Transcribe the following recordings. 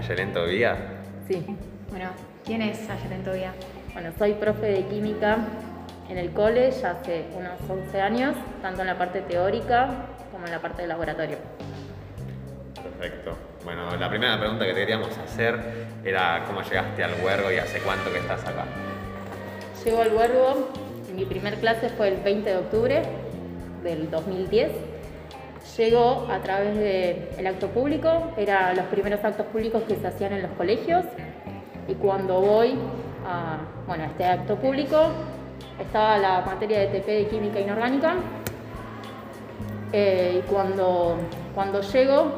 Ayelén Tobía? Sí. Bueno, ¿quién es Ayelén Tobía? Bueno, soy profe de química en el cole ya hace unos 11 años, tanto en la parte teórica como en la parte de laboratorio. Perfecto. Bueno, la primera pregunta que te queríamos hacer era cómo llegaste al huergo y hace cuánto que estás acá. Llego al huergo, mi primer clase fue el 20 de octubre del 2010. Llego a través del acto público, eran los primeros actos públicos que se hacían en los colegios y cuando voy a bueno, este acto público estaba la materia de TP de química inorgánica eh, y cuando, cuando llego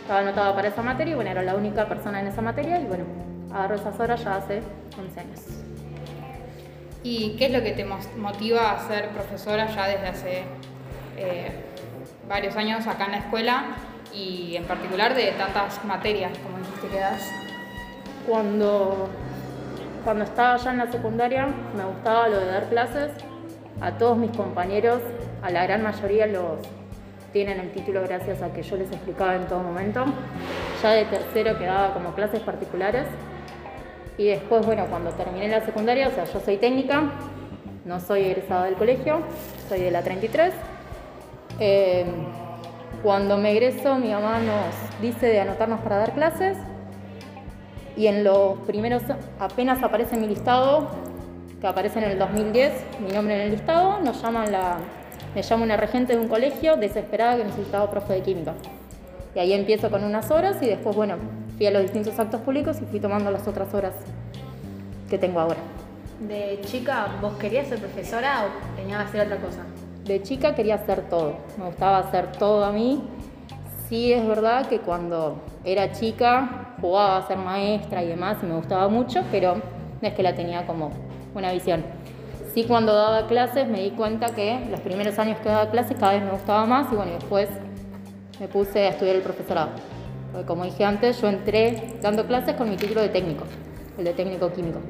estaba anotada para esa materia y bueno, era la única persona en esa materia y bueno, agarro esas horas ya hace 11 años. ¿Y qué es lo que te motiva a ser profesora ya desde hace eh, varios años acá en la escuela y en particular de tantas materias como dijiste que das? Cuando, cuando estaba ya en la secundaria me gustaba lo de dar clases. A todos mis compañeros, a la gran mayoría los tienen el título gracias a que yo les explicaba en todo momento. Ya de tercero quedaba como clases particulares. Y después, bueno, cuando terminé la secundaria, o sea, yo soy técnica, no soy egresada del colegio, soy de la 33. Eh, cuando me egreso, mi mamá nos dice de anotarnos para dar clases y en los primeros, apenas aparece mi listado, que aparece en el 2010, mi nombre en el listado, nos llaman la, me llama una regente de un colegio desesperada que necesitaba profe de química. Y ahí empiezo con unas horas y después, bueno, fui a los distintos actos públicos y fui tomando las otras horas que tengo ahora. ¿De chica vos querías ser profesora o tenías que hacer otra cosa? De chica quería hacer todo, me gustaba hacer todo a mí. Sí es verdad que cuando era chica jugaba a ser maestra y demás y me gustaba mucho, pero no es que la tenía como una visión. Sí cuando daba clases me di cuenta que los primeros años que daba clases cada vez me gustaba más y bueno, después me puse a estudiar el profesorado. Porque como dije antes, yo entré dando clases con mi título de técnico, el de técnico químico.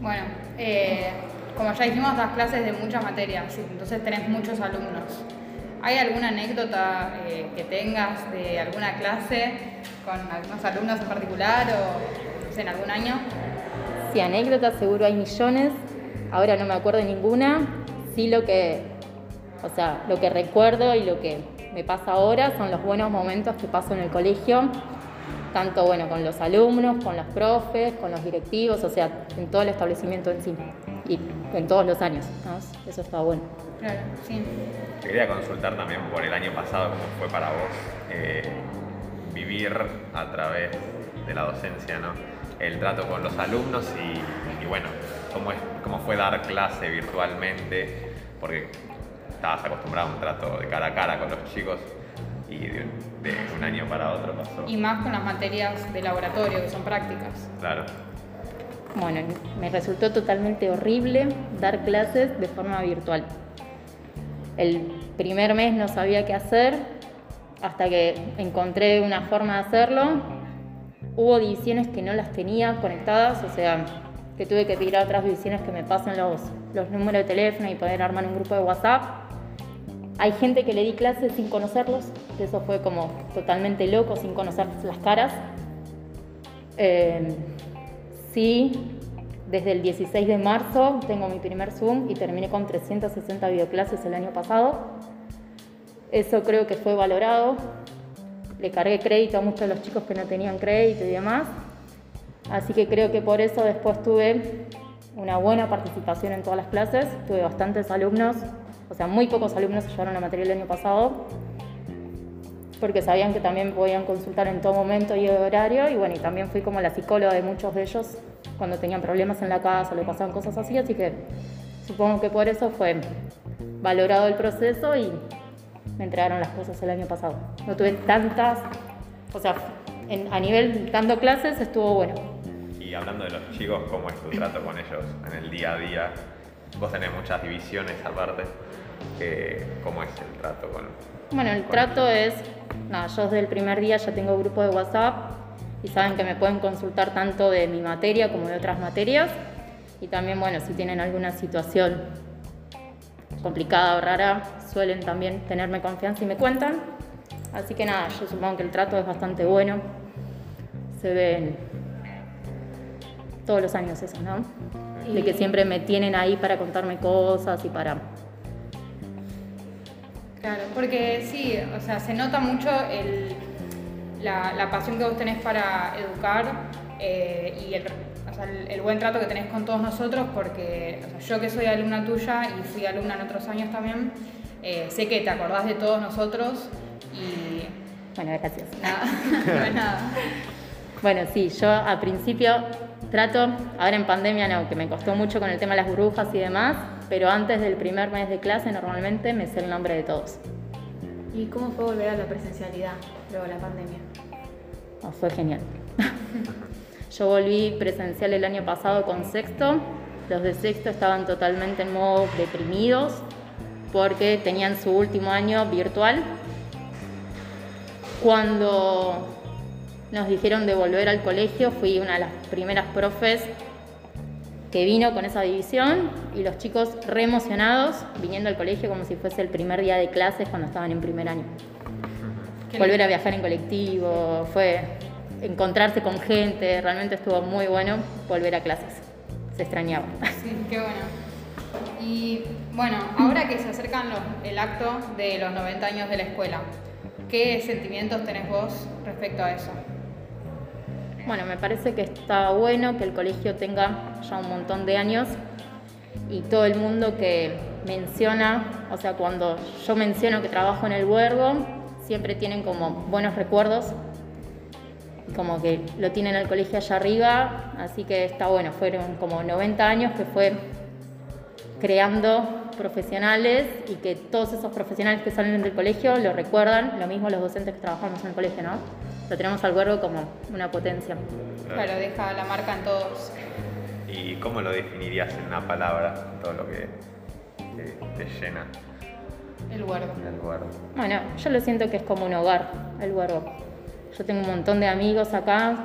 Bueno, eh, como ya dijimos, das clases de muchas materias, entonces tenés muchos alumnos. ¿Hay alguna anécdota eh, que tengas de alguna clase con algunos alumnos en particular o en algún año? Sí, anécdotas seguro hay millones. Ahora no me acuerdo ninguna. Sí lo que, o sea, lo que recuerdo y lo que me pasa ahora son los buenos momentos que paso en el colegio, tanto bueno con los alumnos, con los profes, con los directivos, o sea, en todo el establecimiento en sí en todos los años. Eso está bueno. Claro, sí. Te quería consultar también por el año pasado, cómo fue para vos eh, vivir a través de la docencia, ¿no? El trato con los alumnos y, bueno, cómo, es, cómo fue dar clase virtualmente, porque estabas acostumbrado a un trato de cara a cara con los chicos y de, un año para otro pasó. Y más con las materias de laboratorio, que son prácticas. Claro. Bueno, me resultó totalmente horrible dar clases de forma virtual. El primer mes no sabía qué hacer hasta que encontré una forma de hacerlo. Hubo divisiones que no las tenía conectadas, o sea, que tuve que pedir a otras divisiones que me pasen los, números de teléfono y poder armar un grupo de WhatsApp hay gente que le di clases sin conocerlos, que eso fue como totalmente loco, sin conocer las caras. Eh, sí, desde el 16 de marzo tengo mi primer Zoom y terminé con 360 videoclases el año pasado. Eso creo que fue valorado. Le cargué crédito a muchos de los chicos que no tenían crédito y demás. Así que creo que por eso después tuve una buena participación en todas las clases. Tuve bastantes alumnos o sea, muy pocos alumnos se llevaron la materia el año pasado porque sabían que también podían consultar en todo momento y horario y bueno, y también fui como la psicóloga de muchos de ellos cuando tenían problemas en la casa le pasaban cosas así, así que supongo que por eso fue valorado el proceso y me entregaron las cosas el año pasado. No tuve tantas, o sea, a nivel dando clases estuvo bueno. Y hablando de los chicos, ¿cómo es tu trato con ellos en el día a día? Vos tenés muchas divisiones aparte. ¿Cómo es el trato con.? Bueno, el trato es. Nada, yo desde el primer día ya tengo grupo de WhatsApp y saben que me pueden consultar tanto de mi materia como de otras materias. Y también, bueno, si tienen alguna situación complicada o rara, suelen también tenerme confianza y me cuentan. Así que nada, yo supongo que el trato es bastante bueno. Se ven todos los años eso, ¿no? De que siempre me tienen ahí para contarme cosas y para... Claro, porque sí, o sea, se nota mucho el, la, la pasión que vos tenés para educar eh, y el, o sea, el- el buen trato que tenés con todos nosotros, porque o sea, yo que soy alumna tuya y fui alumna en otros años también, eh, sé que te acordás de todos nosotros y Bueno, gracias. nada, no es nada. Bueno, sí, yo al principio trato, ahora en pandemia no, que me costó mucho con el tema de las burbujas y demás, pero antes del primer mes de clase normalmente me sé el nombre de todos. ¿Y cómo fue volver a la presencialidad luego la pandemia? Oh, fue genial. Yo volví presencial el año pasado con sexto. Los de sexto estaban totalmente en modo deprimidos porque tenían su último año virtual. Cuando nos dijeron de volver al colegio, fui una de las primeras profes que vino con esa división y los chicos re emocionados viniendo al colegio como si fuese el primer día de clases cuando estaban en primer año Qué volver lindo. a viajar en colectivo, fue encontrarse con gente, realmente estuvo muy bueno volver a clases. Se extrañaba. Sí, qué bueno. Y bueno, ahora que se acercan los- el acto de los 90 años de la escuela, ¿qué sentimientos tenés vos respecto a eso? Bueno, me parece que está bueno que el colegio tenga ya un montón de años y todo el mundo que menciona, o sea, cuando yo menciono que trabajo en el huergo, siempre tienen como buenos recuerdos, como que lo tienen al colegio allá arriba, así que está bueno, fueron como 90 años que fue creando profesionales y que todos esos profesionales que salen del colegio lo recuerdan, lo mismo los docentes que trabajamos en el colegio, ¿no? Lo tenemos al huergo como una potencia. Claro, deja la marca en todos. ¿Y cómo lo definirías en una palabra, todo lo que te, te llena El huergo. el? Bueno, yo lo siento que es como un hogar, el huergo. Yo tengo un montón de amigos acá,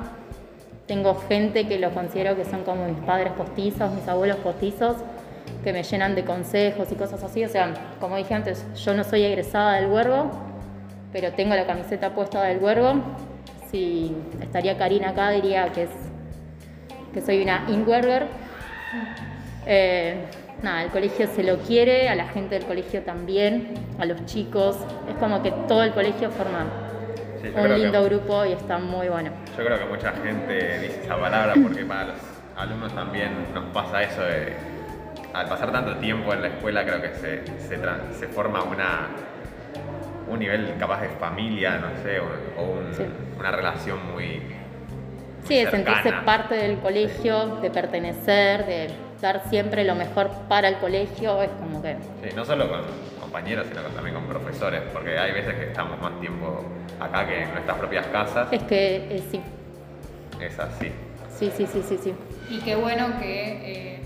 tengo gente que los considero que son como mis padres postizos, mis abuelos postizos, que me llenan de consejos y cosas así. O sea, como dije antes, yo no soy egresada del huergo, pero tengo la camiseta puesta del huergo. Si estaría Karina acá, diría que, es, que soy una inwerger. Eh, nada, el colegio se lo quiere, a la gente del colegio también, a los chicos. Es como que todo el colegio forma Sí, un lindo que- grupo y está muy bueno. Yo creo que mucha gente dice esa palabra porque para los alumnos también nos pasa eso de, al pasar tanto tiempo en la escuela creo que se, se, forma una, un nivel capaz de familia, no sé, o, o un- Sí. una relación muy... Sí, de sentirse parte del colegio, de pertenecer, de dar siempre lo mejor para el colegio, es como que... Sí, no solo con compañeros, sino también con profesores, porque hay veces que estamos más tiempo acá que en nuestras propias casas. Es que eh, sí, Es así. sí, sí, sí, sí, sí. Y qué bueno que eh,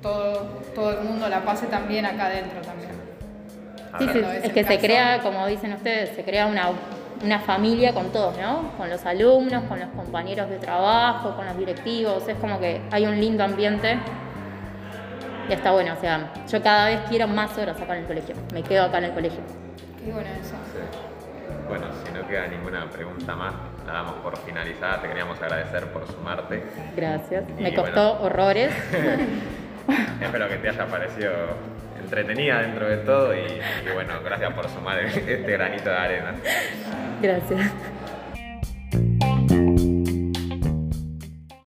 todo, todo el mundo la pase también acá adentro también. Sí, sí, es que se crea, como dicen ustedes, se crea una, una familia con todos, ¿no? Con los alumnos, con los compañeros de trabajo, con los directivos, es como que hay un lindo ambiente y está bueno, o sea, yo cada vez quiero más horas acá en el colegio, me quedo acá en el colegio. Qué bueno eso. Sí. Bueno, si no queda ninguna pregunta más, la damos por finalizada. Te queríamos agradecer por sumarte. Gracias, Y me bueno. costó horrores. Espero que te haya parecido entretenida dentro de todo y, y bueno, gracias por sumar este granito de arena. Gracias.